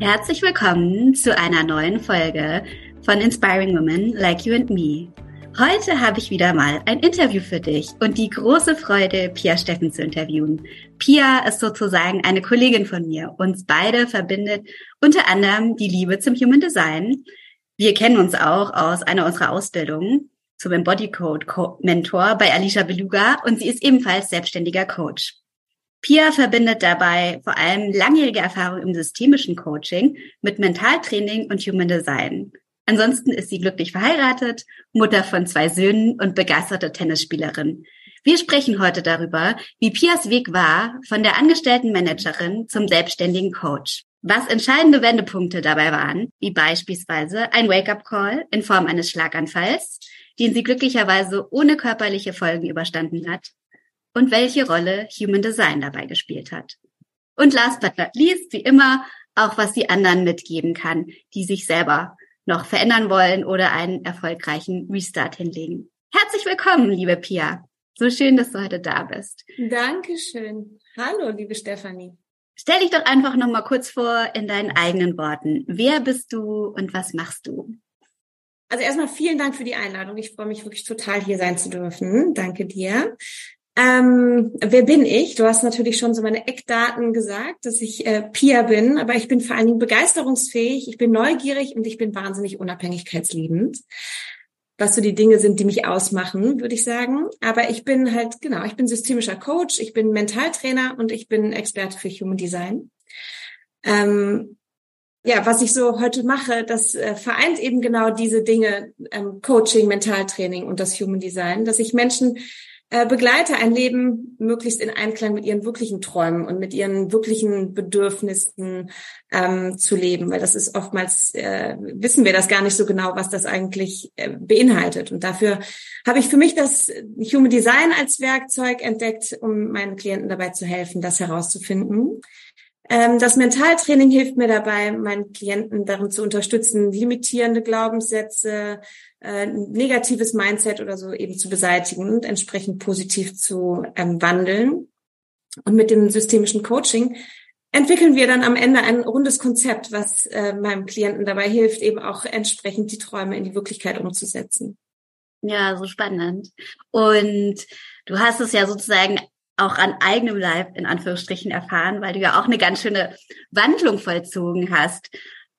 Herzlich willkommen zu einer neuen Folge von Inspiring Women Like You and Me. Heute habe ich wieder mal ein Interview für dich und die große Freude, Pia Steffen zu interviewen. Pia ist sozusagen eine Kollegin von mir. Uns beide verbindet unter anderem die Liebe zum Human Design. Wir kennen uns auch aus einer unserer Ausbildungen zum Embody Code Mentor bei Alicia Beluga und sie ist ebenfalls selbstständiger Coach. Pia verbindet dabei vor allem langjährige Erfahrung im systemischen Coaching mit Mentaltraining und Human Design. Ansonsten ist sie glücklich verheiratet, Mutter von zwei Söhnen und begeisterte Tennisspielerin. Wir sprechen heute darüber, wie Pias Weg war von der angestellten Managerin zum selbstständigen Coach. Was entscheidende Wendepunkte dabei waren, wie beispielsweise ein Wake-up-Call in Form eines Schlaganfalls, den sie glücklicherweise ohne körperliche Folgen überstanden hat, und welche Rolle Human Design dabei gespielt hat. Und last but not least, wie immer, auch was sie anderen mitgeben kann, die sich selber noch verändern wollen oder einen erfolgreichen Restart hinlegen. Herzlich willkommen, liebe Pia. So schön, dass du heute da bist. Dankeschön. Hallo, liebe Stefanie. Stell dich doch einfach noch mal kurz vor in deinen eigenen Worten. Wer bist du und was machst du? Also erstmal vielen Dank für die Einladung. Ich freue mich wirklich total hier sein zu dürfen. Danke dir. Ähm, wer bin ich? Du hast natürlich schon so meine Eckdaten gesagt, dass ich äh, Pia bin, aber ich bin vor allen Dingen begeisterungsfähig, ich bin neugierig und ich bin wahnsinnig unabhängigkeitsliebend. Was so die Dinge sind, die mich ausmachen, würde ich sagen. Aber ich bin halt, genau, ich bin systemischer Coach, ich bin Mentaltrainer und ich bin Experte für Human Design. Ähm, ja, was ich so heute mache, das äh, vereint eben genau diese Dinge, ähm, Coaching, Mentaltraining und das Human Design, dass ich Menschen äh, begleite ein Leben möglichst in Einklang mit ihren wirklichen Träumen und mit ihren wirklichen Bedürfnissen ähm, zu leben, weil das ist oftmals, äh, wissen wir das gar nicht so genau, was das eigentlich äh, beinhaltet. Und dafür habe ich für mich das Human Design als Werkzeug entdeckt, um meinen Klienten dabei zu helfen, das herauszufinden. Ähm, das Mentaltraining hilft mir dabei, meinen Klienten darin zu unterstützen, limitierende Glaubenssätze, äh, negatives Mindset oder so eben zu beseitigen und entsprechend positiv zu ähm, wandeln. Und mit dem systemischen Coaching entwickeln wir dann am Ende ein rundes Konzept, was äh, meinem Klienten dabei hilft, eben auch entsprechend die Träume in die Wirklichkeit umzusetzen. Ja, so spannend. Und du hast es ja sozusagen auch an eigenem Leib in Anführungsstrichen erfahren, weil du ja auch eine ganz schöne Wandlung vollzogen hast.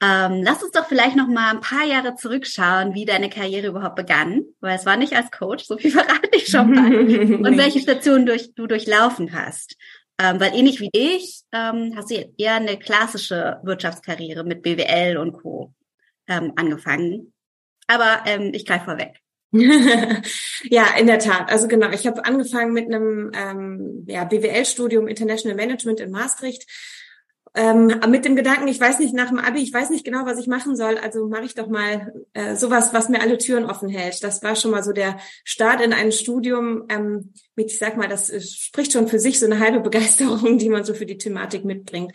Ähm, lass uns doch vielleicht noch mal ein paar Jahre zurückschauen, wie deine Karriere überhaupt begann, weil es war nicht als Coach, so viel verrate ich schon mal, und welche Stationen durch, du durchlaufen hast. Ähm, weil ähnlich wie ich ähm, hast du eher eine klassische Wirtschaftskarriere mit BWL und Co. Ähm, angefangen. Aber ähm, ich greife vorweg. ja, in der Tat. Also genau, ich habe angefangen mit einem ähm, ja, BWL-Studium International Management in Maastricht. Ähm, mit dem Gedanken, ich weiß nicht nach dem Abi, ich weiß nicht genau, was ich machen soll, also mache ich doch mal äh, sowas, was mir alle Türen offen hält. Das war schon mal so der Start in ein Studium ähm, mit, ich sag mal, das spricht schon für sich so eine halbe Begeisterung, die man so für die Thematik mitbringt.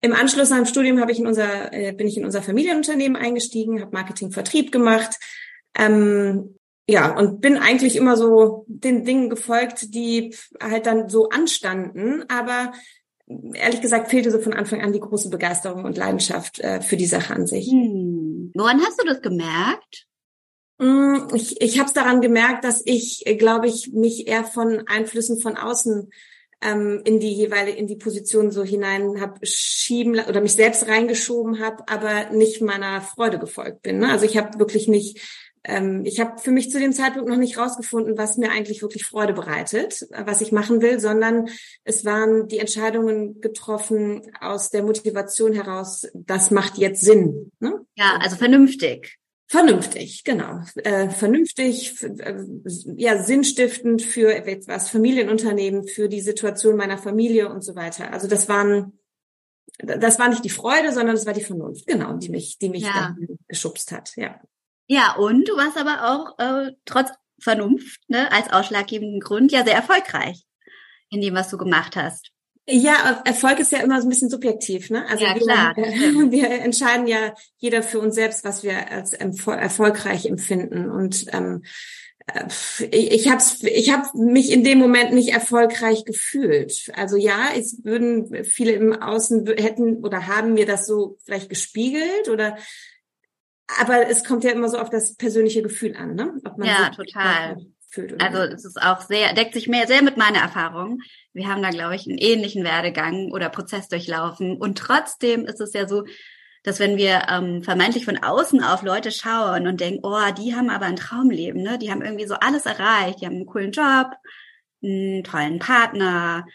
Im Anschluss an Studium habe ich in unser, äh, bin ich in unser Familienunternehmen eingestiegen, habe Marketing, Vertrieb gemacht, ähm, ja, und bin eigentlich immer so den Dingen gefolgt, die halt dann so anstanden. Aber ehrlich gesagt fehlte so von Anfang an die große Begeisterung und Leidenschaft äh, für die Sache an sich. Hm. Woran hast du das gemerkt? Hm, ich, ich habe es daran gemerkt, dass ich, glaube ich, mich eher von Einflüssen von außen ähm, in die jeweilige in die Position so hinein habe schieben oder mich selbst reingeschoben habe, aber nicht meiner Freude gefolgt bin. Ne? Also ich habe wirklich nicht ähm, ich habe für mich zu dem Zeitpunkt noch nicht rausgefunden, was mir eigentlich wirklich Freude bereitet, was ich machen will, sondern es waren die Entscheidungen getroffen aus der Motivation heraus, das macht jetzt Sinn. Ne? Ja, also vernünftig. Vernünftig, genau. Äh, vernünftig, äh, ja, sinnstiftend für was Familienunternehmen, für die Situation meiner Familie und so weiter. Also das waren, das war nicht die Freude, sondern das war die Vernunft, genau, die mich, die mich ja. geschubst hat, ja. Ja, und du warst aber auch äh, trotz Vernunft, ne, als ausschlaggebenden Grund ja sehr erfolgreich in dem, was du gemacht hast. Ja, Erfolg ist ja immer so ein bisschen subjektiv, ne? Also ja, wir, klar. wir entscheiden ja jeder für uns selbst, was wir als erfolgreich empfinden. Und ähm, äh, ich habe ich hab mich in dem Moment nicht erfolgreich gefühlt. Also ja, es würden viele im Außen hätten oder haben mir das so vielleicht gespiegelt oder aber es kommt ja immer so auf das persönliche Gefühl an, ne? Ob man ja, total. also es ist auch sehr, deckt sich mehr sehr mit meiner Erfahrung. Wir haben da, glaube ich, einen ähnlichen Werdegang oder Prozess durchlaufen. Und trotzdem ist es ja so, dass wenn wir ähm, vermeintlich von außen auf Leute schauen und denken, oh, die haben aber ein Traumleben, ne? Die haben irgendwie so alles erreicht, die haben einen coolen Job, einen tollen Partner,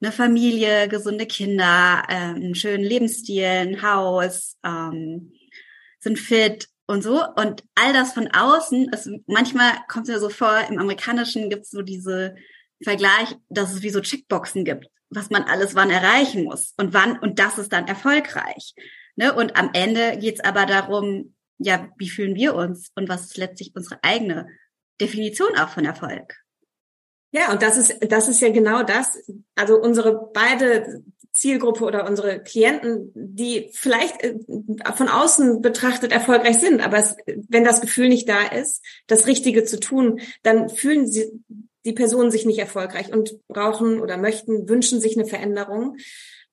eine Familie, gesunde Kinder, äh, einen schönen Lebensstil, ein Haus, ähm, sind fit und so. Und all das von außen, ist, manchmal kommt es mir so vor, im Amerikanischen gibt es so diese Vergleich, dass es wie so Checkboxen gibt, was man alles wann erreichen muss und wann, und das ist dann erfolgreich. Ne? Und am Ende geht's aber darum, ja, wie fühlen wir uns und was ist letztlich unsere eigene Definition auch von Erfolg. Ja, und das ist, das ist ja genau das. Also unsere beide Zielgruppe oder unsere Klienten, die vielleicht äh, von außen betrachtet erfolgreich sind, aber es, wenn das Gefühl nicht da ist, das Richtige zu tun, dann fühlen sie die Personen sich nicht erfolgreich und brauchen oder möchten, wünschen sich eine Veränderung.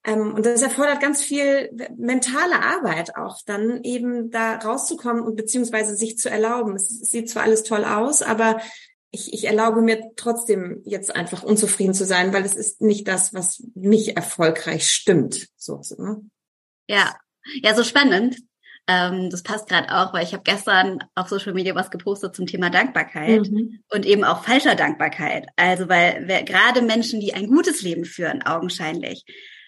Ähm, und das erfordert ganz viel mentale Arbeit auch, dann eben da rauszukommen und beziehungsweise sich zu erlauben. Es sieht zwar alles toll aus, aber ich, ich erlaube mir trotzdem jetzt einfach unzufrieden zu sein, weil es ist nicht das, was mich erfolgreich stimmt. So, so ne? Ja, ja, so spannend. Ähm, das passt gerade auch, weil ich habe gestern auf Social Media was gepostet zum Thema Dankbarkeit mhm. und eben auch falscher Dankbarkeit. Also weil gerade Menschen, die ein gutes Leben führen, augenscheinlich,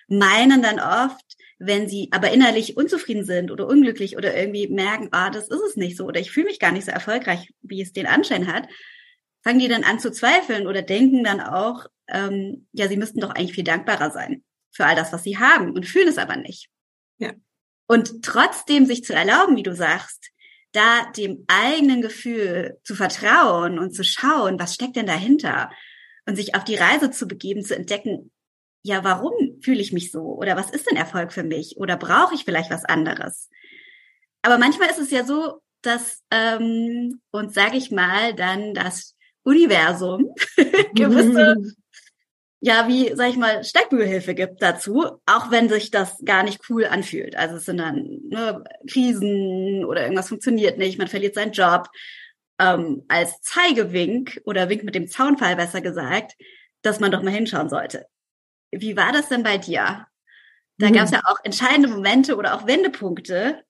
meinen dann oft, wenn sie aber innerlich unzufrieden sind oder unglücklich oder irgendwie merken, ah, das ist es nicht so oder ich fühle mich gar nicht so erfolgreich, wie es den Anschein hat, fangen die dann an zu zweifeln oder denken dann auch, ähm, ja, sie müssten doch eigentlich viel dankbarer sein für all das, was sie haben und fühlen es aber nicht. Ja. Und trotzdem sich zu erlauben, wie du sagst, da dem eigenen Gefühl zu vertrauen und zu schauen, was steckt denn dahinter? Und sich auf die Reise zu begeben, zu entdecken, ja, warum fühle ich mich so? Oder was ist denn Erfolg für mich? Oder brauche ich vielleicht was anderes? Aber manchmal ist es ja so, dass ähm, uns, sage ich mal, dann das Universum gewisse, ja, wie, sag ich mal, Steckbügelhilfe gibt dazu, auch wenn sich das gar nicht cool anfühlt. Also es sind dann ne, Krisen oder irgendwas funktioniert nicht, man verliert seinen Job. Ähm, als Zeigewink oder Wink mit dem Zaunfall besser gesagt, dass man doch mal hinschauen sollte. Wie war das denn bei dir? Da mhm. gab es ja auch entscheidende Momente oder auch Wendepunkte,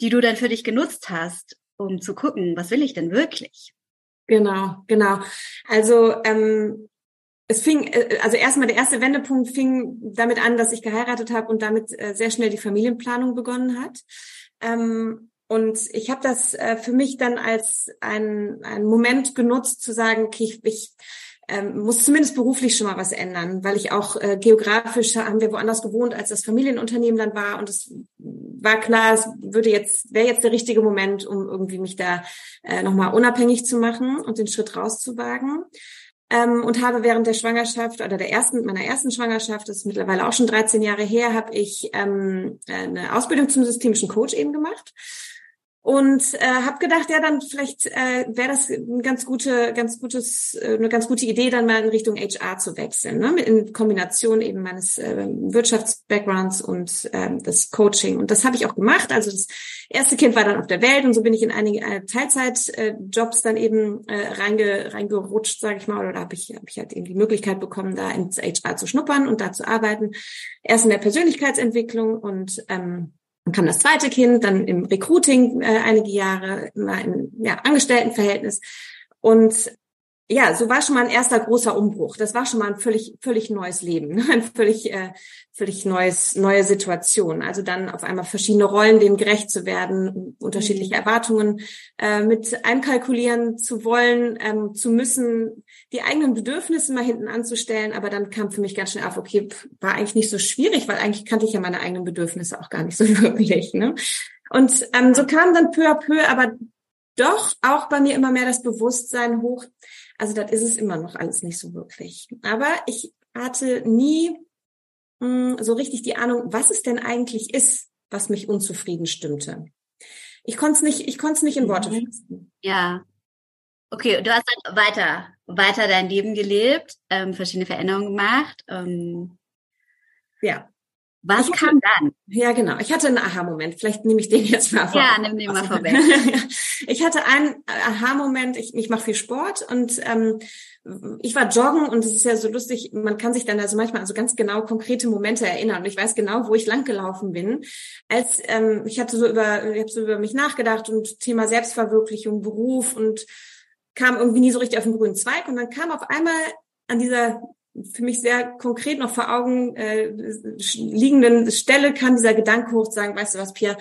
die du dann für dich genutzt hast, um zu gucken, was will ich denn wirklich? Genau, genau. Also ähm, es fing, äh, also erstmal der erste Wendepunkt fing damit an, dass ich geheiratet habe und damit äh, sehr schnell die Familienplanung begonnen hat. Ähm, und ich habe das äh, für mich dann als ein, ein Moment genutzt, zu sagen, okay, ich, ich ähm, muss zumindest beruflich schon mal was ändern, weil ich auch äh, geografisch haben wir woanders gewohnt, als das Familienunternehmen dann war und es war klar, es würde jetzt wäre jetzt der richtige Moment, um irgendwie mich da äh, nochmal unabhängig zu machen und den Schritt rauszuwagen. Ähm, und habe während der Schwangerschaft oder der ersten meiner ersten Schwangerschaft, das ist mittlerweile auch schon 13 Jahre her, habe ich ähm, eine Ausbildung zum systemischen Coach eben gemacht und äh, habe gedacht, ja, dann vielleicht äh, wäre das ein ganz gute, ganz gutes, äh, eine ganz gute Idee, dann mal in Richtung HR zu wechseln, ne? in Kombination eben meines äh, Wirtschaftsbackgrounds und äh, das Coaching. Und das habe ich auch gemacht. Also das erste Kind war dann auf der Welt und so bin ich in einige äh, Teilzeitjobs dann eben äh, reinge, reingerutscht, sage ich mal, oder da habe ich, hab ich halt eben die Möglichkeit bekommen, da ins HR zu schnuppern und da zu arbeiten. Erst in der Persönlichkeitsentwicklung und ähm, dann kam das zweite Kind, dann im Recruiting äh, einige Jahre, immer im ja, Angestelltenverhältnis. Und ja, so war schon mal ein erster großer Umbruch. Das war schon mal ein völlig, völlig neues Leben, ne? ein völlig, äh, völlig neues, neue Situation. Also dann auf einmal verschiedene Rollen, denen gerecht zu werden, unterschiedliche mhm. Erwartungen äh, mit einkalkulieren zu wollen, ähm, zu müssen, die eigenen Bedürfnisse mal hinten anzustellen. Aber dann kam für mich ganz schnell auf, okay, war eigentlich nicht so schwierig, weil eigentlich kannte ich ja meine eigenen Bedürfnisse auch gar nicht so wirklich. Ne? Und ähm, so kam dann peu à peu, aber doch auch bei mir immer mehr das Bewusstsein hoch, also das ist es immer noch alles nicht so wirklich. Aber ich hatte nie mh, hm, so richtig die Ahnung, was es denn eigentlich ist, was mich unzufrieden stimmte. Ich konnte es nicht, ich konnte es nicht in Worte mhm. fassen. Ja. Okay, du hast dann weiter, weiter dein Leben gelebt, ähm, verschiedene Veränderungen gemacht. Ähm, ja. Was hatte, kam dann? Ja, genau. Ich hatte einen Aha-Moment. Vielleicht nehme ich den jetzt mal vor. Ja, nimm den mal vorweg. ich hatte einen Aha-Moment. Ich, ich mache viel Sport und ähm, ich war joggen und es ist ja so lustig. Man kann sich dann also manchmal an so ganz genau konkrete Momente erinnern und ich weiß genau, wo ich langgelaufen bin. Als ähm, ich hatte so über, ich habe so über mich nachgedacht und Thema Selbstverwirklichung, Beruf und kam irgendwie nie so richtig auf den grünen Zweig und dann kam auf einmal an dieser für mich sehr konkret noch vor Augen äh, liegenden Stelle kann dieser Gedanke hoch sagen, weißt du was, Pierre,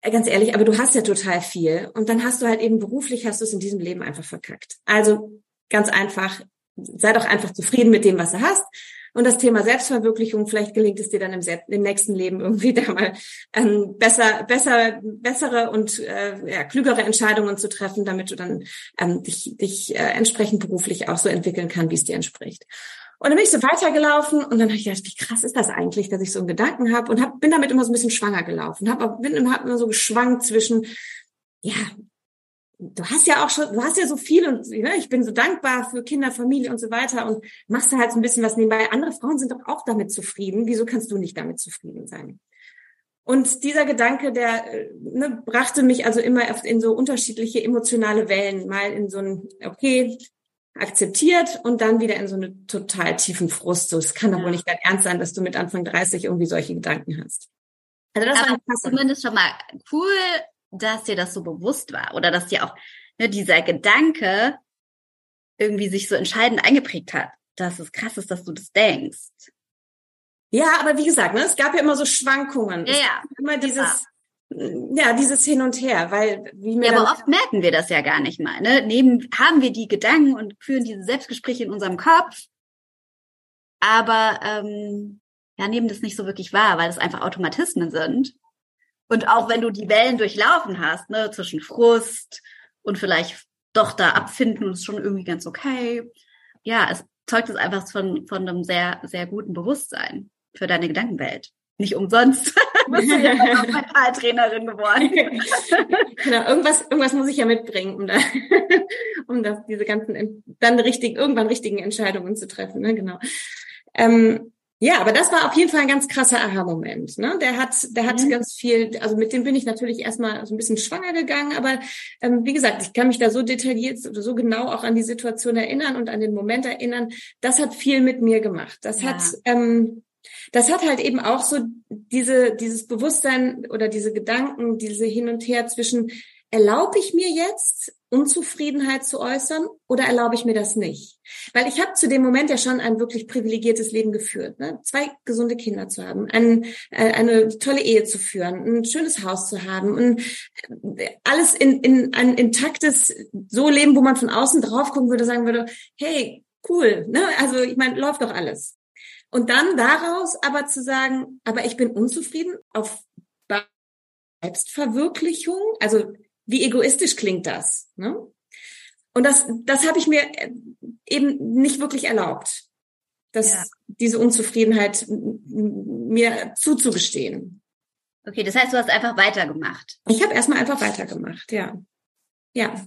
äh, ganz ehrlich, aber du hast ja total viel. Und dann hast du halt eben beruflich, hast du es in diesem Leben einfach verkackt. Also ganz einfach, sei doch einfach zufrieden mit dem, was du hast. Und das Thema Selbstverwirklichung, vielleicht gelingt es dir dann im, im nächsten Leben irgendwie da mal ähm, besser, besser, bessere und äh, ja, klügere Entscheidungen zu treffen, damit du dann ähm, dich, dich äh, entsprechend beruflich auch so entwickeln kann, wie es dir entspricht. Und dann bin ich so weitergelaufen und dann habe ich gedacht, wie krass ist das eigentlich, dass ich so einen Gedanken habe und hab, bin damit immer so ein bisschen schwanger gelaufen. Hab, bin hab immer so geschwankt zwischen, ja, du hast ja auch schon, du hast ja so viel und ne, ich bin so dankbar für Kinder, Familie und so weiter und machst da halt so ein bisschen was nebenbei. Andere Frauen sind doch auch damit zufrieden. Wieso kannst du nicht damit zufrieden sein? Und dieser Gedanke, der äh, ne, brachte mich also immer in so unterschiedliche emotionale Wellen. Mal in so ein, okay, akzeptiert und dann wieder in so eine total tiefen Frust. So, es kann doch wohl nicht dein Ernst sein, dass du mit Anfang 30 irgendwie solche Gedanken hast. Also das Aber war zumindest schon mal cool, dass dir das so bewusst war oder dass dir auch ne, dieser Gedanke irgendwie sich so entscheidend eingeprägt hat. Dass es krass ist, dass du das denkst. Ja, aber wie gesagt, ne, es gab ja immer so Schwankungen. Ja, ja. Immer dieses, ja, dieses Hin und Her, weil wie mir ja, aber oft merken wir das ja gar nicht mal. Ne? Neben haben wir die Gedanken und führen diese Selbstgespräche in unserem Kopf, aber ähm, ja, nehmen das nicht so wirklich wahr, weil das einfach Automatismen sind. Und auch wenn du die Wellen durchlaufen hast, ne, zwischen Frust und vielleicht doch da abfinden und es ist schon irgendwie ganz okay. Ja, es zeugt es einfach von, von einem sehr, sehr guten Bewusstsein für deine Gedankenwelt. Nicht umsonst bist du ja Mentaltrainerin geworden. genau, irgendwas, irgendwas muss ich ja mitbringen, um da, um das, diese ganzen, dann richtig, irgendwann richtigen Entscheidungen zu treffen, ne, genau. Ähm, ja, aber das war auf jeden Fall ein ganz krasser Aha-Moment. Ne? Der hat, der hat mhm. ganz viel, also mit dem bin ich natürlich erstmal so ein bisschen schwanger gegangen, aber ähm, wie gesagt, ich kann mich da so detailliert oder so genau auch an die Situation erinnern und an den Moment erinnern. Das hat viel mit mir gemacht. Das ja. hat ähm, das hat halt eben auch so diese, dieses Bewusstsein oder diese Gedanken, diese Hin und Her zwischen, erlaube ich mir jetzt Unzufriedenheit zu äußern oder erlaube ich mir das nicht? Weil ich habe zu dem Moment ja schon ein wirklich privilegiertes Leben geführt. Ne? Zwei gesunde Kinder zu haben, ein, äh, eine tolle Ehe zu führen, ein schönes Haus zu haben, ein, alles in, in ein intaktes so Leben, wo man von außen drauf gucken würde, sagen würde, hey, cool, ne? also ich meine, läuft doch alles. Und dann daraus aber zu sagen, aber ich bin unzufrieden auf Selbstverwirklichung. Also wie egoistisch klingt das? Ne? Und das, das habe ich mir eben nicht wirklich erlaubt, dass ja. diese Unzufriedenheit mir zuzugestehen. Okay, das heißt, du hast einfach weitergemacht. Ich habe erstmal einfach weitergemacht, ja. Ja.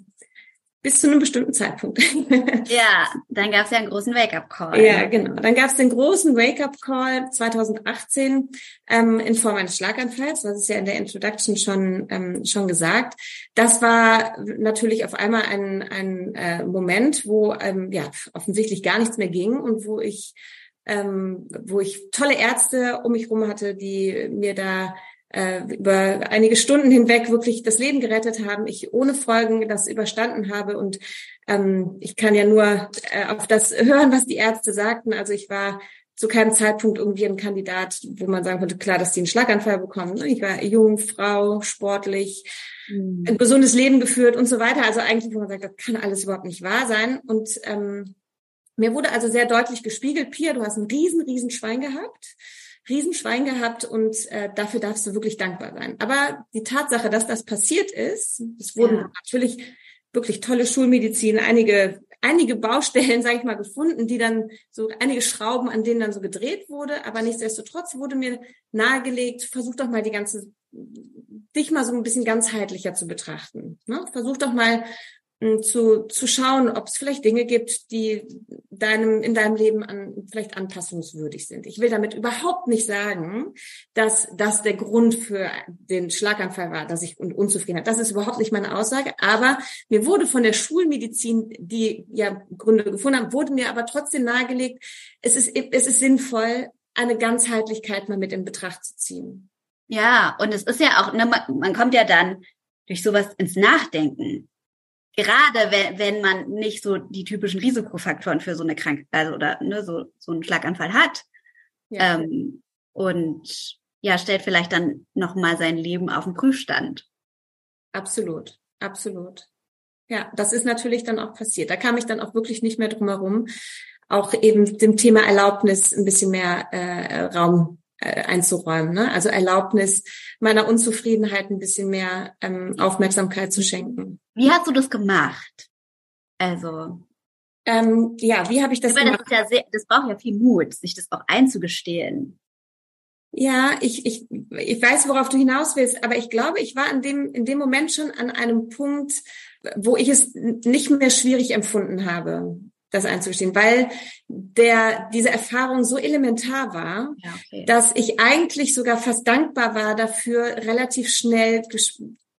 Bis zu einem bestimmten Zeitpunkt. ja, dann gab es ja einen großen Wake-up-Call. Ja, genau. Dann gab es den großen Wake-up-Call 2018 ähm, in Form eines Schlaganfalls. Das ist ja in der Introduction schon ähm, schon gesagt. Das war natürlich auf einmal ein, ein äh, Moment, wo ähm, ja offensichtlich gar nichts mehr ging und wo ich ähm, wo ich tolle Ärzte um mich herum hatte, die mir da äh, über einige Stunden hinweg wirklich das Leben gerettet haben, ich ohne Folgen das überstanden habe und ähm, ich kann ja nur äh, auf das hören, was die Ärzte sagten. Also ich war zu keinem Zeitpunkt irgendwie ein Kandidat, wo man sagen konnte, klar, dass die einen Schlaganfall bekommen. Ich war jung, Frau, sportlich, mhm. ein gesundes Leben geführt und so weiter. Also eigentlich, wo man sagt, das kann alles überhaupt nicht wahr sein. Und ähm, mir wurde also sehr deutlich gespiegelt, Pia, du hast ein riesen, riesen Schwein gehabt. Riesenschwein gehabt und äh, dafür darfst du wirklich dankbar sein. Aber die Tatsache, dass das passiert ist, es wurden ja. natürlich wirklich tolle Schulmedizin, einige einige Baustellen, sage ich mal, gefunden, die dann so einige Schrauben, an denen dann so gedreht wurde, aber nichtsdestotrotz wurde mir nahegelegt, versuch doch mal die ganze dich mal so ein bisschen ganzheitlicher zu betrachten. Ne? Versuch doch mal zu, zu schauen, ob es vielleicht Dinge gibt, die deinem, in deinem Leben an, vielleicht anpassungswürdig sind. Ich will damit überhaupt nicht sagen, dass das der Grund für den Schlaganfall war, dass ich unzufrieden war. Das ist überhaupt nicht meine Aussage. Aber mir wurde von der Schulmedizin, die ja Gründe gefunden haben, wurde mir aber trotzdem nahegelegt, es ist, es ist sinnvoll, eine Ganzheitlichkeit mal mit in Betracht zu ziehen. Ja, und es ist ja auch, ne, man kommt ja dann durch sowas ins Nachdenken gerade wenn, wenn man nicht so die typischen Risikofaktoren für so eine Krankheit also oder ne, so, so einen Schlaganfall hat. Ja. Ähm, und ja, stellt vielleicht dann nochmal sein Leben auf den Prüfstand. Absolut, absolut. Ja, das ist natürlich dann auch passiert. Da kam ich dann auch wirklich nicht mehr drum herum, auch eben dem Thema Erlaubnis ein bisschen mehr äh, Raum einzuräumen. Ne? Also Erlaubnis, meiner Unzufriedenheit ein bisschen mehr ähm, Aufmerksamkeit zu schenken. Wie hast du das gemacht? Also ähm, ja, wie habe ich das Aber gemacht? Das, ja sehr, das braucht ja viel Mut, sich das auch einzugestehen. Ja, ich, ich, ich weiß, worauf du hinaus willst, aber ich glaube, ich war in dem, in dem Moment schon an einem Punkt, wo ich es nicht mehr schwierig empfunden habe das einzugestehen, weil der diese Erfahrung so elementar war, ja, okay. dass ich eigentlich sogar fast dankbar war dafür, relativ schnell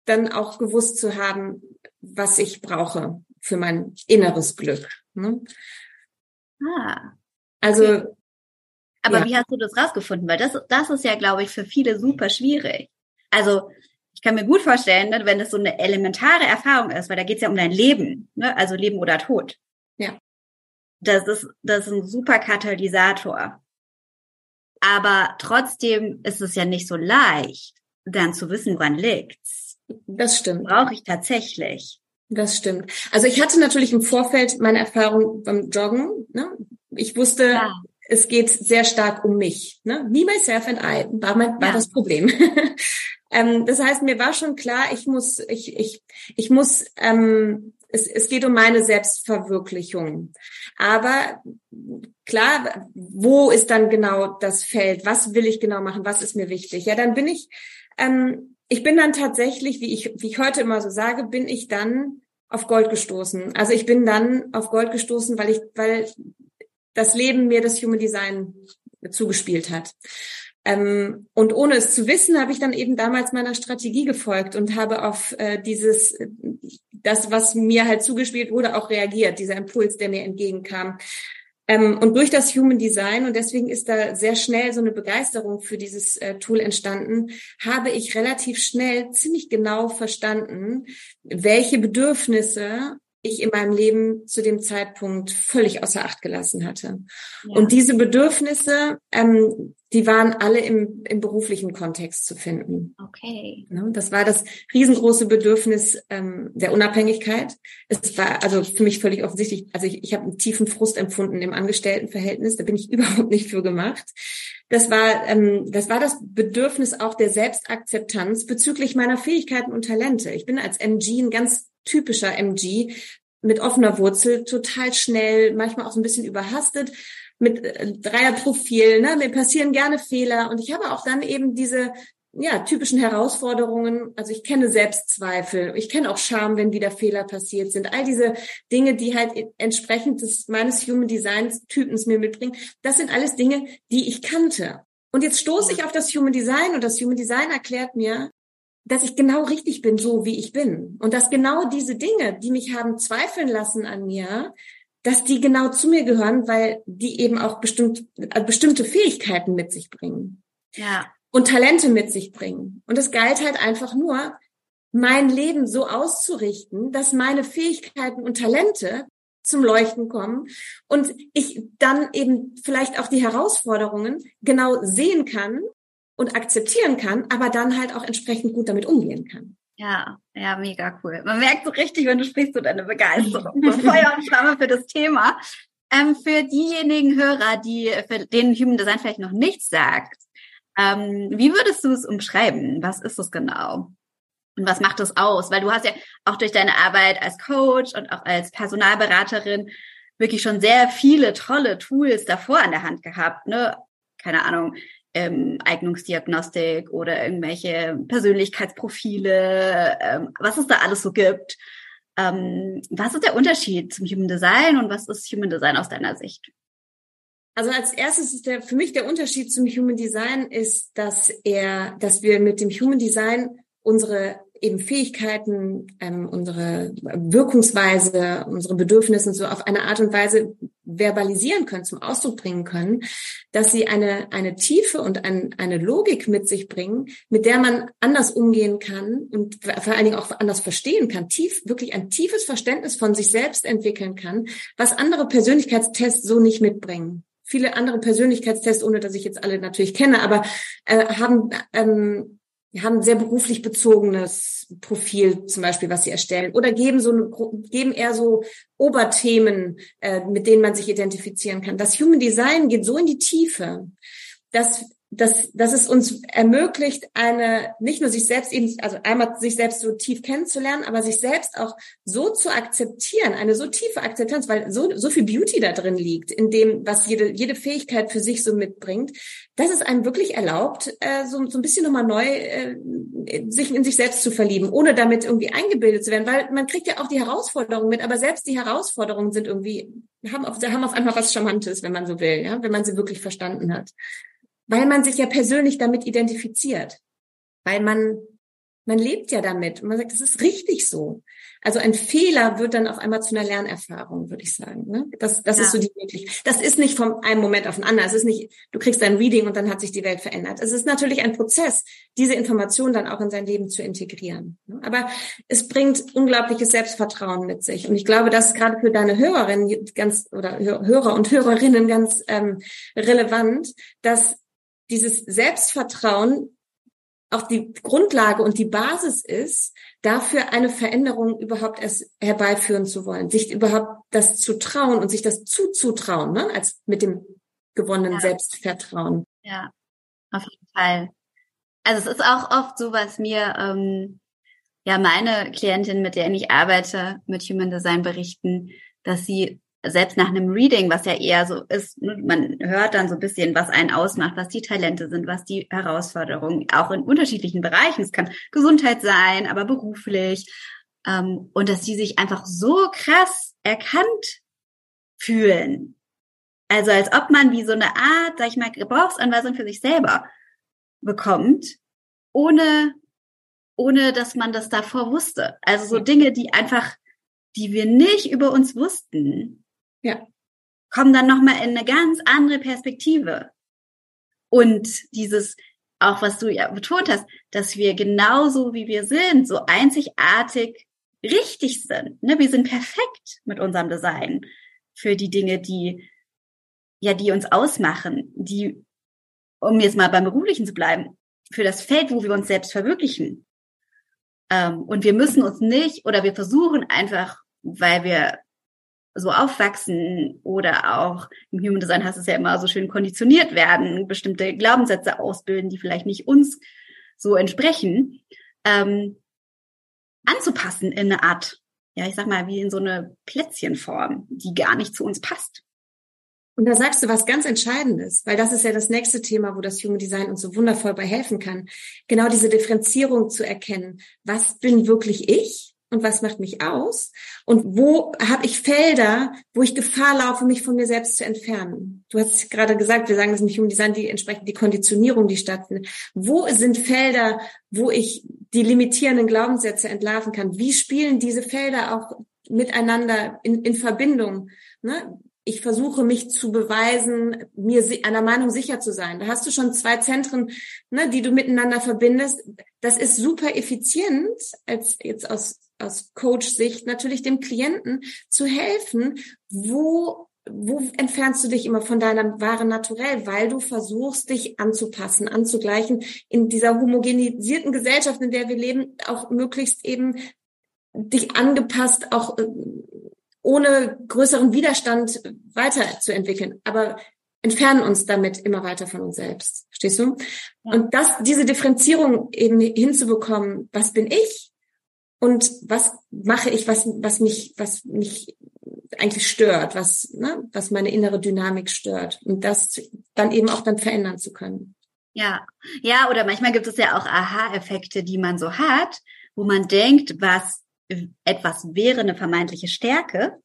dann auch gewusst zu haben, was ich brauche für mein inneres Glück. Ne? Ah. Also. Okay. Aber ja. wie hast du das rausgefunden? Weil das, das ist ja, glaube ich, für viele super schwierig. Also ich kann mir gut vorstellen, ne, wenn es so eine elementare Erfahrung ist, weil da geht es ja um dein Leben, ne? also Leben oder Tod. Das ist, das ist ein super Katalysator. Aber trotzdem ist es ja nicht so leicht, dann zu wissen, woran liegt's. Das stimmt. Brauche ich tatsächlich. Das stimmt. Also ich hatte natürlich im Vorfeld meine Erfahrung beim Joggen. Ne? Ich wusste, ja. es geht sehr stark um mich. Ne? Me, myself and I war, mein, war ja. das Problem. ähm, das heißt, mir war schon klar, ich muss, ich, ich, ich muss ähm, es, es geht um meine Selbstverwirklichung. Aber klar, wo ist dann genau das Feld? Was will ich genau machen? Was ist mir wichtig? Ja, dann bin ich, ähm, ich bin dann tatsächlich, wie ich, wie ich heute immer so sage, bin ich dann auf Gold gestoßen. Also ich bin dann auf Gold gestoßen, weil ich, weil das Leben mir das Human Design zugespielt hat. Ähm, und ohne es zu wissen, habe ich dann eben damals meiner Strategie gefolgt und habe auf äh, dieses, das, was mir halt zugespielt wurde, auch reagiert, dieser Impuls, der mir entgegenkam. Ähm, und durch das Human Design, und deswegen ist da sehr schnell so eine Begeisterung für dieses äh, Tool entstanden, habe ich relativ schnell ziemlich genau verstanden, welche Bedürfnisse ich in meinem Leben zu dem Zeitpunkt völlig außer Acht gelassen hatte. Ja. Und diese Bedürfnisse, ähm, die waren alle im, im beruflichen Kontext zu finden. Okay. Das war das riesengroße Bedürfnis ähm, der Unabhängigkeit. Es war also für mich völlig offensichtlich, also ich, ich habe einen tiefen Frust empfunden im Angestelltenverhältnis, da bin ich überhaupt nicht für gemacht. Das war, ähm, das war das Bedürfnis auch der Selbstakzeptanz bezüglich meiner Fähigkeiten und Talente. Ich bin als MG ein ganz typischer MG mit offener Wurzel, total schnell, manchmal auch so ein bisschen überhastet, mit äh, Dreierprofil, ne? mir passieren gerne Fehler und ich habe auch dann eben diese ja, typischen Herausforderungen. Also ich kenne Selbstzweifel, ich kenne auch Scham, wenn wieder Fehler passiert sind. All diese Dinge, die halt entsprechend des meines Human Designs Typens mir mitbringen, das sind alles Dinge, die ich kannte. Und jetzt stoße ich auf das Human Design und das Human Design erklärt mir, dass ich genau richtig bin, so wie ich bin. Und dass genau diese Dinge, die mich haben zweifeln lassen an mir, dass die genau zu mir gehören, weil die eben auch bestimmt, äh, bestimmte Fähigkeiten mit sich bringen. Ja. Und Talente mit sich bringen. Und es galt halt einfach nur, mein Leben so auszurichten, dass meine Fähigkeiten und Talente zum Leuchten kommen und ich dann eben vielleicht auch die Herausforderungen genau sehen kann und akzeptieren kann, aber dann halt auch entsprechend gut damit umgehen kann. Ja, ja, mega cool. Man merkt so richtig, wenn du sprichst, so deine Begeisterung, so Feuer und Flamme für das Thema. Ähm, für diejenigen Hörer, die für denen Human Design vielleicht noch nichts sagt, ähm, wie würdest du es umschreiben? Was ist es genau? Und was macht es aus? Weil du hast ja auch durch deine Arbeit als Coach und auch als Personalberaterin wirklich schon sehr viele tolle Tools davor an der Hand gehabt, ne? Keine Ahnung, ähm, Eignungsdiagnostik oder irgendwelche Persönlichkeitsprofile, ähm, was es da alles so gibt. Ähm, was ist der Unterschied zum Human Design und was ist Human Design aus deiner Sicht? Also als erstes ist der für mich der Unterschied zum Human Design ist, dass er, dass wir mit dem Human Design unsere eben Fähigkeiten, ähm, unsere Wirkungsweise, unsere Bedürfnisse so auf eine Art und Weise verbalisieren können, zum Ausdruck bringen können, dass sie eine, eine Tiefe und ein, eine Logik mit sich bringen, mit der man anders umgehen kann und vor allen Dingen auch anders verstehen kann, tief, wirklich ein tiefes Verständnis von sich selbst entwickeln kann, was andere Persönlichkeitstests so nicht mitbringen. Viele andere Persönlichkeitstests, ohne dass ich jetzt alle natürlich kenne, aber äh, haben ähm, haben sehr beruflich bezogenes Profil zum Beispiel, was sie erstellen, oder geben so eine, geben eher so Oberthemen, äh, mit denen man sich identifizieren kann. Das Human Design geht so in die Tiefe, dass dass, dass es uns ermöglicht, eine, nicht nur sich selbst eben, also einmal sich selbst so tief kennenzulernen, aber sich selbst auch so zu akzeptieren, eine so tiefe Akzeptanz, weil so, so viel Beauty da drin liegt, in dem, was jede, jede Fähigkeit für sich so mitbringt, dass es einem wirklich erlaubt, äh, so, so ein bisschen nochmal neu, äh, sich in sich selbst zu verlieben, ohne damit irgendwie eingebildet zu werden, weil man kriegt ja auch die Herausforderungen mit, aber selbst die Herausforderungen sind irgendwie, haben auf, haben auf einmal was Charmantes, wenn man so will, ja, wenn man sie wirklich verstanden hat weil man sich ja persönlich damit identifiziert, weil man man lebt ja damit und man sagt, das ist richtig so. Also ein Fehler wird dann auf einmal zu einer Lernerfahrung, würde ich sagen. Ne? Das, das ja. ist so die Möglichkeit. Das ist nicht von einem Moment auf den anderen. Es ist nicht, du kriegst ein Reading und dann hat sich die Welt verändert. Es ist natürlich ein Prozess, diese Information dann auch in sein Leben zu integrieren. Ne? Aber es bringt unglaubliches Selbstvertrauen mit sich. Und ich glaube, das ist gerade für deine Hörerinnen ganz oder Hörer und Hörerinnen ganz ähm, relevant, dass dieses Selbstvertrauen auch die Grundlage und die Basis ist, dafür eine Veränderung überhaupt erst herbeiführen zu wollen, sich überhaupt das zu trauen und sich das zuzutrauen, ne? als mit dem gewonnenen ja. Selbstvertrauen. Ja, auf jeden Fall. Also es ist auch oft so, was mir ähm, ja meine Klientin, mit der ich arbeite, mit Human Design berichten, dass sie selbst nach einem Reading, was ja eher so ist, ne, man hört dann so ein bisschen, was einen ausmacht, was die Talente sind, was die Herausforderungen, auch in unterschiedlichen Bereichen. Es kann Gesundheit sein, aber beruflich. Ähm, und dass die sich einfach so krass erkannt fühlen. Also als ob man wie so eine Art, sag ich mal, Gebrauchsanweisung für sich selber bekommt, ohne, ohne dass man das davor wusste. Also so Dinge, die einfach die wir nicht über uns wussten, ja. Kommen dann nochmal in eine ganz andere Perspektive. Und dieses, auch was du ja betont hast, dass wir genauso wie wir sind, so einzigartig richtig sind. Ne? Wir sind perfekt mit unserem Design für die Dinge, die, ja, die uns ausmachen, die, um jetzt mal beim Beruflichen zu bleiben, für das Feld, wo wir uns selbst verwirklichen. Ähm, und wir müssen uns nicht oder wir versuchen einfach, weil wir so aufwachsen oder auch im Human Design heißt es ja immer so schön konditioniert werden, bestimmte Glaubenssätze ausbilden, die vielleicht nicht uns so entsprechen, ähm, anzupassen in eine Art, ja, ich sag mal, wie in so eine Plätzchenform, die gar nicht zu uns passt. Und da sagst du was ganz Entscheidendes, weil das ist ja das nächste Thema, wo das Human Design uns so wundervoll bei helfen kann. Genau diese Differenzierung zu erkennen. Was bin wirklich ich? Und was macht mich aus und wo habe ich Felder, wo ich Gefahr laufe, mich von mir selbst zu entfernen. Du hast gerade gesagt, wir sagen das nicht Human Design, die entsprechend die Konditionierung, die stattfindet. Wo sind Felder, wo ich die limitierenden Glaubenssätze entlarven kann? Wie spielen diese Felder auch miteinander in, in Verbindung? Ne? ich versuche mich zu beweisen, mir einer Meinung sicher zu sein. Da hast du schon zwei Zentren, ne, die du miteinander verbindest. Das ist super effizient, als jetzt aus, aus Coach-Sicht natürlich dem Klienten zu helfen, wo wo entfernst du dich immer von deinem wahren Naturell, weil du versuchst, dich anzupassen, anzugleichen, in dieser homogenisierten Gesellschaft, in der wir leben, auch möglichst eben dich angepasst, auch äh, ohne größeren Widerstand weiterzuentwickeln, aber entfernen uns damit immer weiter von uns selbst. Verstehst du? Und das, diese Differenzierung eben hinzubekommen, was bin ich und was mache ich, was, was mich, was mich eigentlich stört, was, ne, was meine innere Dynamik stört und das dann eben auch dann verändern zu können. Ja, ja, oder manchmal gibt es ja auch Aha-Effekte, die man so hat, wo man denkt, was etwas wäre eine vermeintliche Stärke,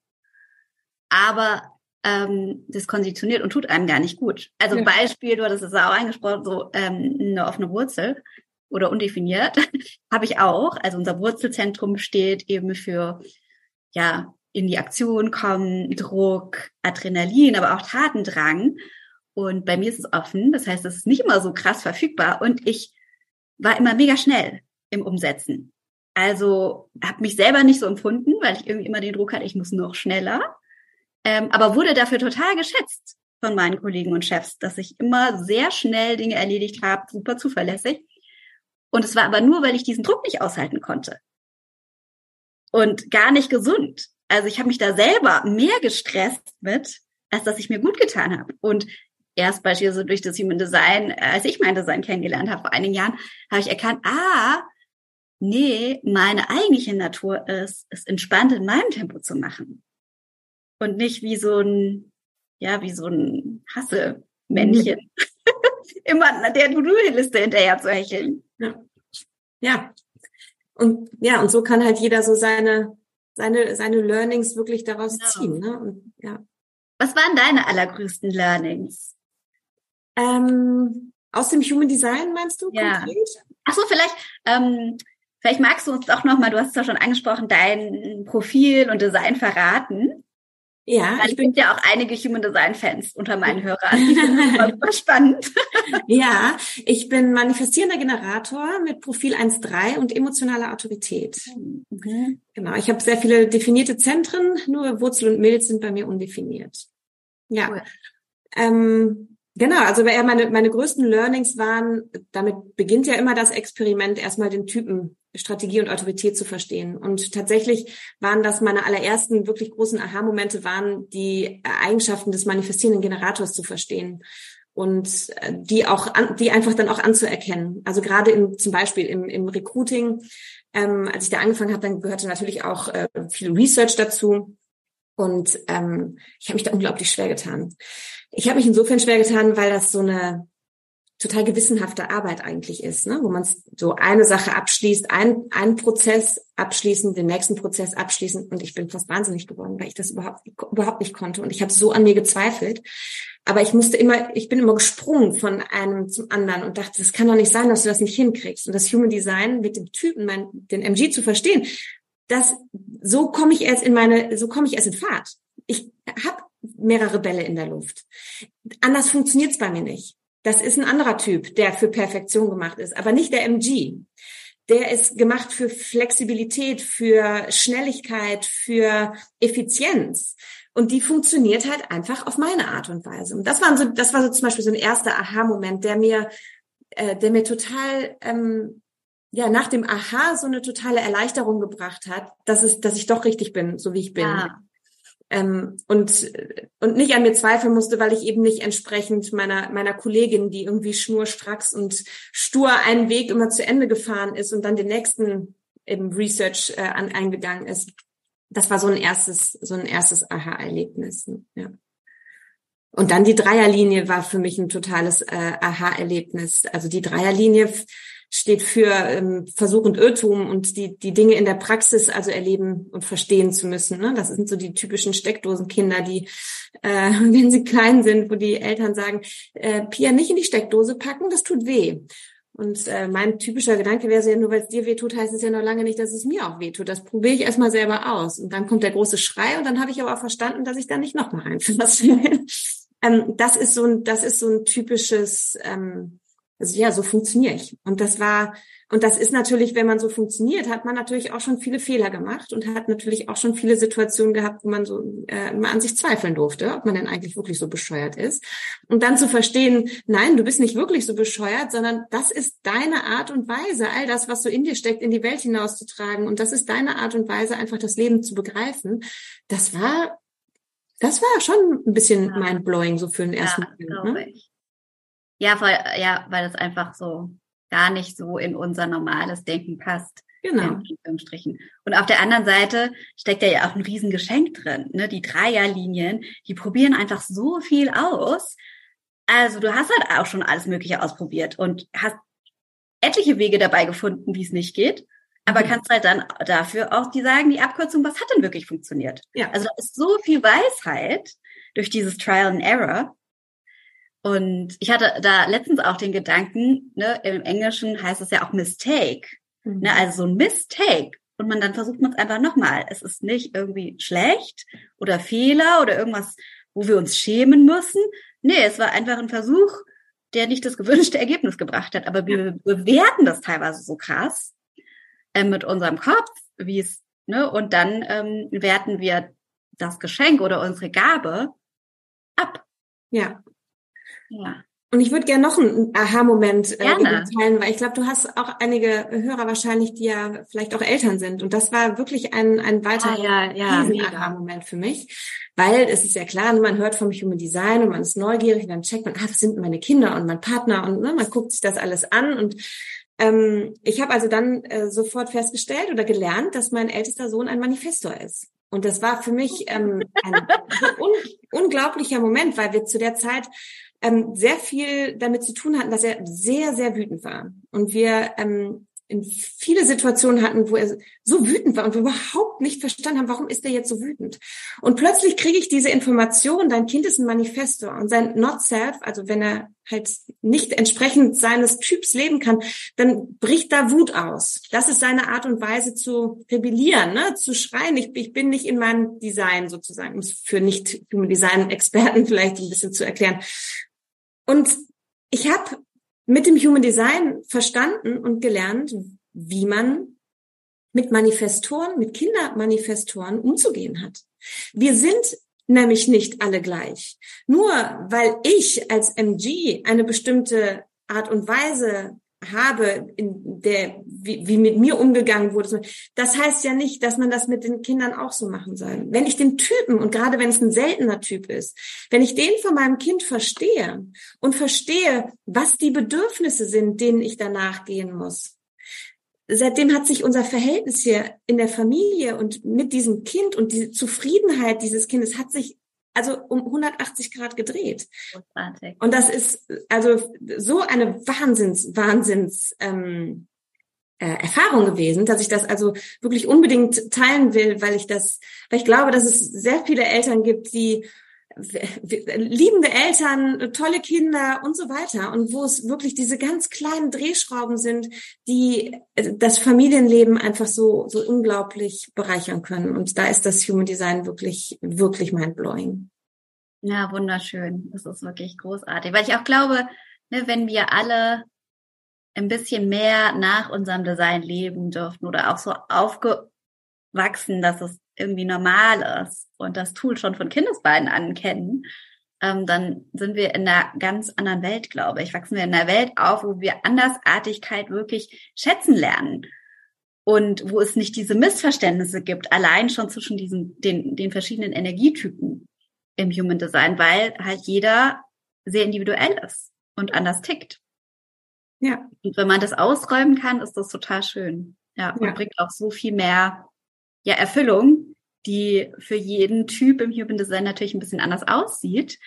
aber ähm, das konditioniert und tut einem gar nicht gut. Also ja. Beispiel, du hattest es auch angesprochen, so ähm, eine offene Wurzel oder undefiniert, habe ich auch. Also unser Wurzelzentrum steht eben für ja in die Aktion kommen, Druck, Adrenalin, aber auch Tatendrang. Und bei mir ist es offen, das heißt, es ist nicht immer so krass verfügbar und ich war immer mega schnell im Umsetzen. Also habe mich selber nicht so empfunden, weil ich irgendwie immer den Druck hatte, ich muss noch schneller. Ähm, aber wurde dafür total geschätzt von meinen Kollegen und Chefs, dass ich immer sehr schnell Dinge erledigt habe, super zuverlässig. Und es war aber nur, weil ich diesen Druck nicht aushalten konnte. Und gar nicht gesund. Also ich habe mich da selber mehr gestresst mit, als dass ich mir gut getan habe. Und erst beispielsweise durch das Human Design, als ich mein Design kennengelernt habe vor einigen Jahren, habe ich erkannt, ah, nee, meine eigentliche Natur ist, es entspannt in meinem Tempo zu machen. Und nicht wie so ein, ja, wie so ein Hassemännchen. Immer der To-Do-Liste hinterher zu hecheln. Ja. ja. Und ja, und so kann halt jeder so seine, seine, seine Learnings wirklich daraus genau. ziehen. Ne? Und, ja. Was waren deine allergrößten Learnings? Ähm, aus dem Human Design meinst du ja. konkret? Ach so, vielleicht ähm, Vielleicht magst du uns doch nochmal, du hast es ja schon angesprochen, dein Profil und Design verraten. Ja, Dann ich bin ja auch einige Human Design Fans unter meinen Hörern. super spannend. Ja, ich bin manifestierender Generator mit Profil 1.3 und emotionaler Autorität. Mhm. Genau, ich habe sehr viele definierte Zentren, nur Wurzel und Milz sind bei mir undefiniert. Ja. Cool. Ähm, Genau, also meine, meine größten Learnings waren, damit beginnt ja immer das Experiment, erstmal den Typen Strategie und Autorität zu verstehen. Und tatsächlich waren das meine allerersten wirklich großen Aha-Momente, waren die Eigenschaften des manifestierenden Generators zu verstehen und äh, die auch an, die einfach dann auch anzuerkennen. Also gerade im, zum Beispiel im, im Recruiting, ähm, als ich da angefangen habe, dann gehörte natürlich auch äh, viel Research dazu. Und ähm, ich habe mich da unglaublich schwer getan. Ich habe mich insofern schwer getan, weil das so eine total gewissenhafte Arbeit eigentlich ist, ne? wo man so eine Sache abschließt, ein, einen Prozess abschließen, den nächsten Prozess abschließen und ich bin fast wahnsinnig geworden, weil ich das überhaupt, überhaupt nicht konnte und ich habe so an mir gezweifelt. Aber ich musste immer, ich bin immer gesprungen von einem zum anderen und dachte, das kann doch nicht sein, dass du das nicht hinkriegst. Und das Human Design mit dem Typen, mein, den MG zu verstehen, das so komme ich erst in meine, so komme ich erst in Fahrt. Ich habe mehrere Bälle in der Luft. Anders funktioniert's bei mir nicht. Das ist ein anderer Typ, der für Perfektion gemacht ist, aber nicht der MG. Der ist gemacht für Flexibilität, für Schnelligkeit, für Effizienz. Und die funktioniert halt einfach auf meine Art und Weise. Und das war so, das war so zum Beispiel so ein erster Aha-Moment, der mir, äh, der mir total ähm, ja nach dem Aha so eine totale Erleichterung gebracht hat, dass es, dass ich doch richtig bin, so wie ich bin. Ja. Ähm, und und nicht an mir zweifeln musste, weil ich eben nicht entsprechend meiner meiner Kollegin, die irgendwie schnurstracks und stur einen Weg immer zu Ende gefahren ist und dann den nächsten eben Research äh, an, eingegangen ist. Das war so ein erstes so ein erstes Aha-Erlebnis. Ja. Und dann die Dreierlinie war für mich ein totales äh, Aha-Erlebnis. Also die Dreierlinie steht für ähm, Versuch und Irrtum und die, die Dinge in der Praxis also erleben und verstehen zu müssen. Ne? Das sind so die typischen Steckdosenkinder, die, äh, wenn sie klein sind, wo die Eltern sagen, äh, Pia, nicht in die Steckdose packen, das tut weh. Und äh, mein typischer Gedanke wäre so, ja, nur weil es dir weh tut, heißt es ja noch lange nicht, dass es mir auch weh tut. Das probiere ich erstmal selber aus. Und dann kommt der große Schrei und dann habe ich aber auch verstanden, dass ich da nicht nochmal reinfasse. ähm, das ist so ein, das ist so ein typisches ähm, also ja, so funktioniere ich. Und das war, und das ist natürlich, wenn man so funktioniert, hat man natürlich auch schon viele Fehler gemacht und hat natürlich auch schon viele Situationen gehabt, wo man so äh, mal an sich zweifeln durfte, ob man denn eigentlich wirklich so bescheuert ist. Und dann zu verstehen, nein, du bist nicht wirklich so bescheuert, sondern das ist deine Art und Weise, all das, was so in dir steckt, in die Welt hinauszutragen. Und das ist deine Art und Weise, einfach das Leben zu begreifen. Das war, das war schon ein bisschen ja. mindblowing so für den ersten ja, Moment. Ne? Ja, voll, ja, weil es einfach so gar nicht so in unser normales Denken passt. Genau. Und auf der anderen Seite steckt ja ja auch ein Riesengeschenk drin. Ne? Die Dreierlinien, die probieren einfach so viel aus. Also du hast halt auch schon alles Mögliche ausprobiert und hast etliche Wege dabei gefunden, wie es nicht geht. Aber mhm. kannst halt dann dafür auch die sagen, die Abkürzung, was hat denn wirklich funktioniert? Ja. Also da ist so viel Weisheit durch dieses Trial and Error. Und ich hatte da letztens auch den Gedanken, ne, im Englischen heißt es ja auch Mistake. Mhm. Ne, also so ein Mistake. Und man dann versucht man es einfach nochmal. Es ist nicht irgendwie schlecht oder Fehler oder irgendwas, wo wir uns schämen müssen. Nee, es war einfach ein Versuch, der nicht das gewünschte Ergebnis gebracht hat. Aber wir bewerten das teilweise so krass äh, mit unserem Kopf, wie es, ne, und dann ähm, werten wir das Geschenk oder unsere Gabe ab. Ja. Ja. Und ich würde gerne noch einen Aha-Moment äh, teilen, weil ich glaube, du hast auch einige Hörer wahrscheinlich, die ja vielleicht auch Eltern sind. Und das war wirklich ein, ein weiterer ah, ja, ja, Aha-Moment für mich. Weil es ist ja klar, man hört vom Human Design und man ist neugierig und dann checkt man, ah, das sind meine Kinder und mein Partner und ne, man guckt sich das alles an. Und ähm, ich habe also dann äh, sofort festgestellt oder gelernt, dass mein ältester Sohn ein Manifestor ist. Und das war für mich ähm, ein un unglaublicher Moment, weil wir zu der Zeit ähm, sehr viel damit zu tun hatten, dass er sehr, sehr wütend war. Und wir ähm, in viele Situationen hatten, wo er so wütend war und wir überhaupt nicht verstanden haben, warum ist er jetzt so wütend. Und plötzlich kriege ich diese Information, dein Kind ist ein Manifesto und sein Not Self, also wenn er halt nicht entsprechend seines Typs leben kann, dann bricht da Wut aus. Das ist seine Art und Weise zu rebellieren, ne? zu schreien. Ich, ich bin nicht in meinem Design sozusagen, um es für nicht Human Design Experten vielleicht ein bisschen zu erklären. Und ich habe mit dem Human Design verstanden und gelernt, wie man mit Manifestoren, mit Kindermanifestoren umzugehen hat. Wir sind nämlich nicht alle gleich. Nur weil ich als MG eine bestimmte Art und Weise habe, in der, wie, wie mit mir umgegangen wurde. Das heißt ja nicht, dass man das mit den Kindern auch so machen soll. Wenn ich den Typen, und gerade wenn es ein seltener Typ ist, wenn ich den von meinem Kind verstehe und verstehe, was die Bedürfnisse sind, denen ich danach gehen muss, seitdem hat sich unser Verhältnis hier in der Familie und mit diesem Kind und die Zufriedenheit dieses Kindes hat sich also um 180 Grad gedreht. Großartig. Und das ist also so eine Wahnsinns, Wahnsinns ähm, äh, Erfahrung gewesen, dass ich das also wirklich unbedingt teilen will, weil ich das, weil ich glaube, dass es sehr viele Eltern gibt, die liebende Eltern, tolle Kinder und so weiter. Und wo es wirklich diese ganz kleinen Drehschrauben sind, die das Familienleben einfach so, so unglaublich bereichern können. Und da ist das Human Design wirklich, wirklich mindblowing. Ja, wunderschön. Das ist wirklich großartig. Weil ich auch glaube, ne, wenn wir alle ein bisschen mehr nach unserem Design leben dürften oder auch so aufgewachsen, dass es irgendwie normal ist und das Tool schon von Kindesbeinen an kennen, ähm, dann sind wir in einer ganz anderen Welt, glaube ich. Wachsen wir in einer Welt auf, wo wir Andersartigkeit wirklich schätzen lernen und wo es nicht diese Missverständnisse gibt, allein schon zwischen diesen den, den verschiedenen Energietypen im Human Design, weil halt jeder sehr individuell ist und anders tickt. Ja. Und wenn man das ausräumen kann, ist das total schön. Ja, und ja. bringt auch so viel mehr ja, Erfüllung, die für jeden Typ im Human Design natürlich ein bisschen anders aussieht.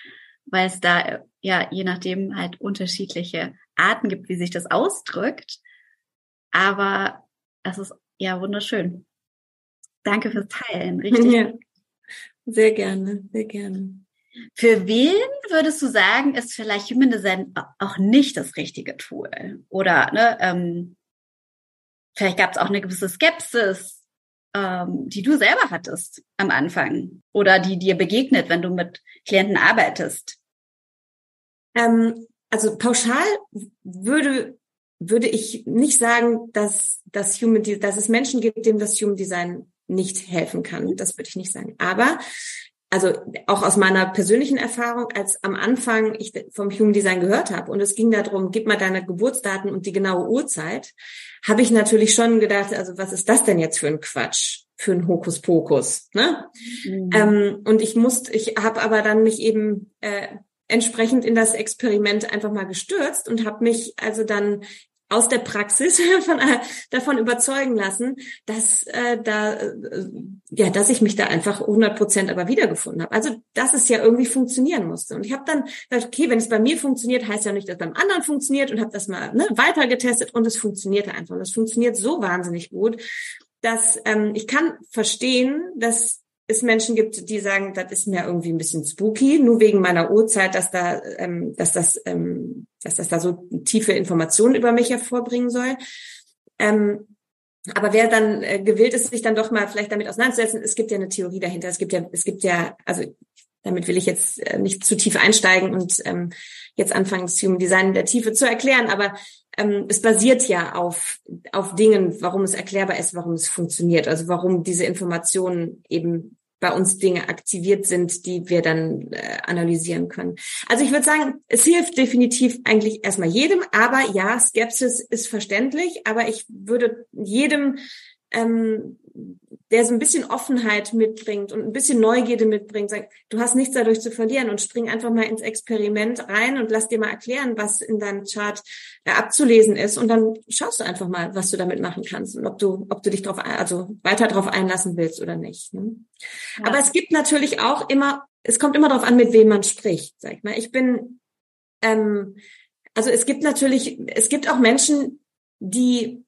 weil es da ja je nachdem halt unterschiedliche Arten gibt, wie sich das ausdrückt. Aber es ist ja wunderschön. Danke fürs Teilen, richtig? Ja. Sehr gerne, sehr gerne. Für wen würdest du sagen, ist vielleicht Human Design auch nicht das richtige Tool? Oder ne, ähm, vielleicht gab es auch eine gewisse Skepsis, ähm, die du selber hattest am Anfang oder die dir begegnet, wenn du mit Klienten arbeitest? Ähm, also pauschal würde würde ich nicht sagen, dass, dass, Human, dass es Menschen gibt, denen das Human Design nicht helfen kann. Das würde ich nicht sagen. Aber also auch aus meiner persönlichen Erfahrung, als am Anfang ich vom Human Design gehört habe und es ging darum, gib mal deine Geburtsdaten und die genaue Uhrzeit, habe ich natürlich schon gedacht, also was ist das denn jetzt für ein Quatsch, für ein Hokuspokus, ne? Mhm. Ähm, und ich musste, ich habe aber dann mich eben äh, entsprechend in das Experiment einfach mal gestürzt und habe mich also dann aus der Praxis von, äh, davon überzeugen lassen, dass äh, da äh, ja, dass ich mich da einfach 100 Prozent aber wiedergefunden habe. Also dass es ja irgendwie funktionieren musste. Und ich habe dann gesagt, okay, wenn es bei mir funktioniert, heißt ja nicht, dass es beim anderen funktioniert und habe das mal ne, weiter getestet und es funktionierte einfach. Und es funktioniert so wahnsinnig gut, dass ähm, ich kann verstehen, dass es Menschen gibt, die sagen, das ist mir irgendwie ein bisschen spooky, nur wegen meiner Uhrzeit, dass da, ähm, dass das, ähm, dass das da so tiefe Informationen über mich hervorbringen soll. Ähm, aber wer dann äh, gewillt ist, sich dann doch mal vielleicht damit auseinanderzusetzen, es gibt ja eine Theorie dahinter. Es gibt ja, es gibt ja, also damit will ich jetzt äh, nicht zu tief einsteigen und ähm, jetzt anfangen, das Human Design in der Tiefe zu erklären, aber ähm, es basiert ja auf, auf Dingen, warum es erklärbar ist, warum es funktioniert, also warum diese Informationen eben bei uns Dinge aktiviert sind, die wir dann äh, analysieren können. Also ich würde sagen, es hilft definitiv eigentlich erstmal jedem, aber ja, Skepsis ist verständlich, aber ich würde jedem ähm, der so ein bisschen Offenheit mitbringt und ein bisschen Neugierde mitbringt, sagt, du hast nichts dadurch zu verlieren und spring einfach mal ins Experiment rein und lass dir mal erklären, was in deinem Chart äh, abzulesen ist und dann schaust du einfach mal, was du damit machen kannst und ob du, ob du dich darauf, also weiter darauf einlassen willst oder nicht. Ne? Ja. Aber es gibt natürlich auch immer, es kommt immer darauf an, mit wem man spricht, sag ich mal. Ich bin, ähm, also es gibt natürlich, es gibt auch Menschen, die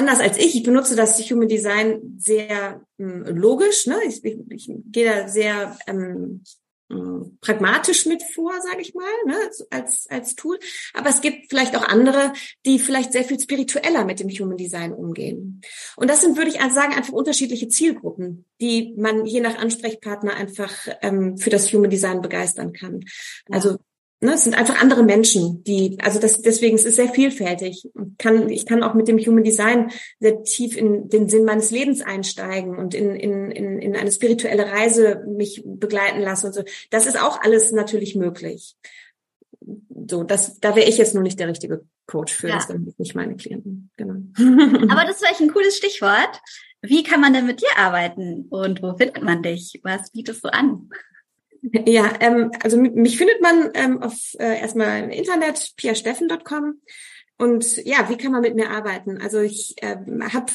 anders als ich, ich benutze das Human Design sehr ähm, logisch. Ne? Ich, ich, ich gehe da sehr ähm, ähm, pragmatisch mit vor, sage ich mal, ne? als, als Tool. Aber es gibt vielleicht auch andere, die vielleicht sehr viel spiritueller mit dem Human Design umgehen. Und das sind, würde ich sagen, einfach unterschiedliche Zielgruppen, die man je nach Ansprechpartner einfach ähm, für das Human Design begeistern kann. Also ne, es sind einfach andere Menschen, die, also das, deswegen es ist sehr vielfältig. Ich kann, ich kann auch mit dem Human Design sehr tief in den Sinn meines Lebens einsteigen und in, in, in, in eine spirituelle Reise mich begleiten lassen und so. Das ist auch alles natürlich möglich. So, das, da wäre ich jetzt nur nicht der richtige Coach für, ja. das sind nicht meine Klienten. Genau. Aber das wäre ein cooles Stichwort. Wie kann man denn mit dir arbeiten und wo findet man dich? Was bietest du an? Ja, ähm, also mich findet man ähm, auf äh, erstmal im Internet piasteffen.com und ja, wie kann man mit mir arbeiten? Also ich äh, habe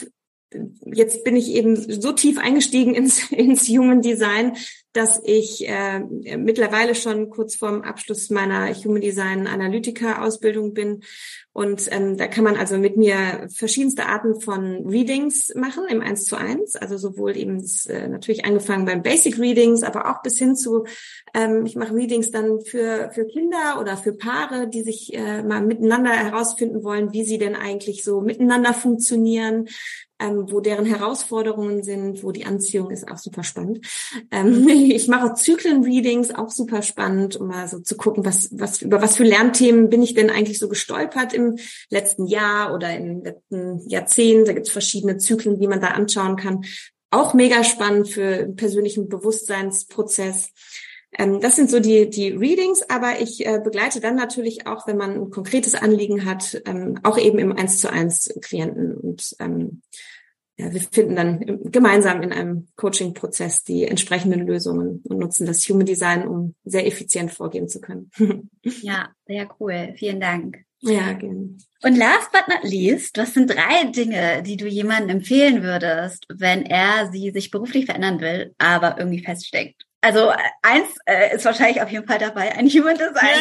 jetzt bin ich eben so tief eingestiegen ins, ins Human Design, dass ich äh, mittlerweile schon kurz vorm Abschluss meiner Human Design Analytiker Ausbildung bin. Und ähm, da kann man also mit mir verschiedenste Arten von Readings machen im 1 zu 1. Also sowohl eben äh, natürlich angefangen beim Basic Readings, aber auch bis hin zu, ähm, ich mache Readings dann für, für Kinder oder für Paare, die sich äh, mal miteinander herausfinden wollen, wie sie denn eigentlich so miteinander funktionieren ähm, wo deren Herausforderungen sind, wo die Anziehung ist, auch super spannend. Ähm, ich mache Zyklen-Readings, auch super spannend, um mal so zu gucken, was, was, über was für Lernthemen bin ich denn eigentlich so gestolpert im letzten Jahr oder im letzten Jahrzehnt. Da gibt es verschiedene Zyklen, die man da anschauen kann. Auch mega spannend für persönlichen Bewusstseinsprozess. Ähm, das sind so die, die Readings, aber ich äh, begleite dann natürlich auch, wenn man ein konkretes Anliegen hat, ähm, auch eben im Eins zu eins Klienten. Und ähm, ja, wir finden dann gemeinsam in einem Coaching-Prozess die entsprechenden Lösungen und nutzen das Human Design, um sehr effizient vorgehen zu können. ja, sehr cool. Vielen Dank. Ja, gerne. Und last but not least, was sind drei Dinge, die du jemandem empfehlen würdest, wenn er sie sich beruflich verändern will, aber irgendwie feststeckt? Also eins äh, ist wahrscheinlich auf jeden Fall dabei, ein Human Design.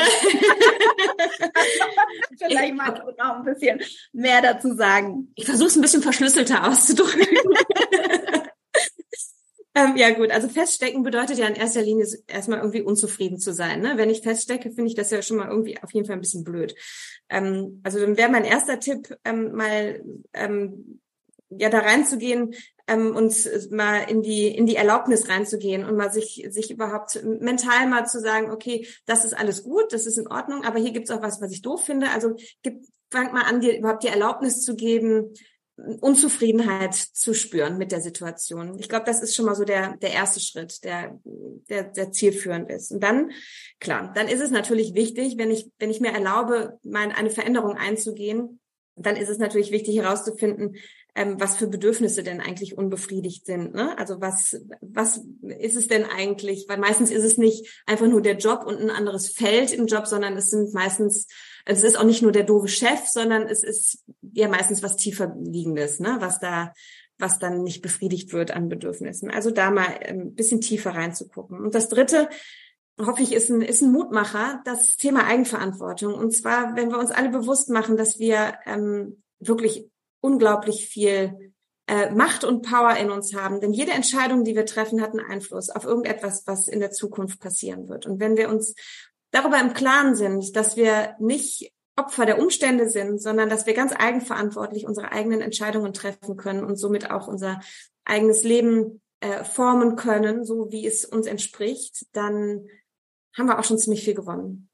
Vielleicht magst du noch ein bisschen mehr dazu sagen. Ich versuche es ein bisschen verschlüsselter auszudrücken. ähm, ja gut, also feststecken bedeutet ja in erster Linie erstmal irgendwie unzufrieden zu sein. Ne? Wenn ich feststecke, finde ich das ja schon mal irgendwie auf jeden Fall ein bisschen blöd. Ähm, also dann wäre mein erster Tipp ähm, mal ähm, ja da reinzugehen, ähm, und mal in die in die Erlaubnis reinzugehen und mal sich sich überhaupt mental mal zu sagen, okay, das ist alles gut, das ist in Ordnung, aber hier gibt's auch was, was ich doof finde. Also gib, fang mal an, dir überhaupt die Erlaubnis zu geben, Unzufriedenheit zu spüren mit der Situation. Ich glaube, das ist schon mal so der, der erste Schritt, der, der, der zielführend ist. Und dann, klar, dann ist es natürlich wichtig, wenn ich, wenn ich mir erlaube, mal in eine Veränderung einzugehen, dann ist es natürlich wichtig herauszufinden, ähm, was für Bedürfnisse denn eigentlich unbefriedigt sind. Ne? Also was, was ist es denn eigentlich? Weil meistens ist es nicht einfach nur der Job und ein anderes Feld im Job, sondern es sind meistens, also es ist auch nicht nur der doofe Chef, sondern es ist ja meistens was tiefer liegendes, ne? was da was dann nicht befriedigt wird an Bedürfnissen. Also da mal ein ähm, bisschen tiefer reinzugucken. Und das Dritte, hoffe ich, ist ein, ist ein Mutmacher, das Thema Eigenverantwortung. Und zwar, wenn wir uns alle bewusst machen, dass wir ähm, wirklich unglaublich viel äh, Macht und Power in uns haben. Denn jede Entscheidung, die wir treffen, hat einen Einfluss auf irgendetwas, was in der Zukunft passieren wird. Und wenn wir uns darüber im Klaren sind, dass wir nicht Opfer der Umstände sind, sondern dass wir ganz eigenverantwortlich unsere eigenen Entscheidungen treffen können und somit auch unser eigenes Leben äh, formen können, so wie es uns entspricht, dann haben wir auch schon ziemlich viel gewonnen.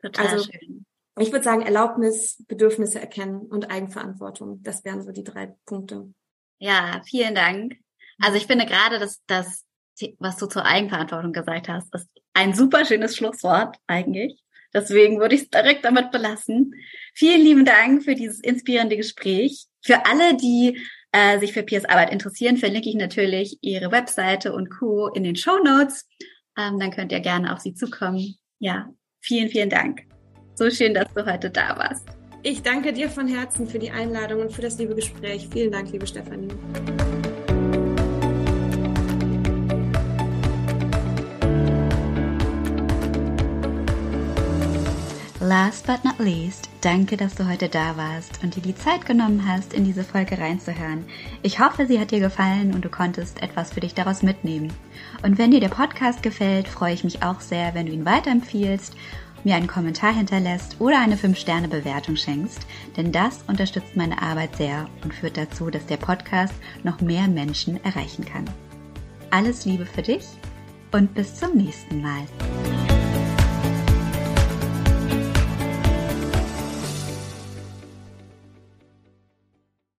Total also, schön. Ich würde sagen, Erlaubnis, Bedürfnisse erkennen und Eigenverantwortung. Das wären so die drei Punkte. Ja, vielen Dank. Also ich finde gerade, dass das, was du zur Eigenverantwortung gesagt hast, ist ein super schönes Schlusswort eigentlich. Deswegen würde ich es direkt damit belassen. Vielen lieben Dank für dieses inspirierende Gespräch. Für alle, die äh, sich für Piers Arbeit interessieren, verlinke ich natürlich ihre Webseite und Co. in den Show Notes. Ähm, dann könnt ihr gerne auf sie zukommen. Ja, vielen, vielen Dank. So schön, dass du heute da warst. Ich danke dir von Herzen für die Einladung und für das liebe Gespräch. Vielen Dank, liebe Stefanie. Last but not least, danke, dass du heute da warst und dir die Zeit genommen hast, in diese Folge reinzuhören. Ich hoffe, sie hat dir gefallen und du konntest etwas für dich daraus mitnehmen. Und wenn dir der Podcast gefällt, freue ich mich auch sehr, wenn du ihn weiterempfiehlst mir einen Kommentar hinterlässt oder eine 5-Sterne-Bewertung schenkst, denn das unterstützt meine Arbeit sehr und führt dazu, dass der Podcast noch mehr Menschen erreichen kann. Alles Liebe für dich und bis zum nächsten Mal.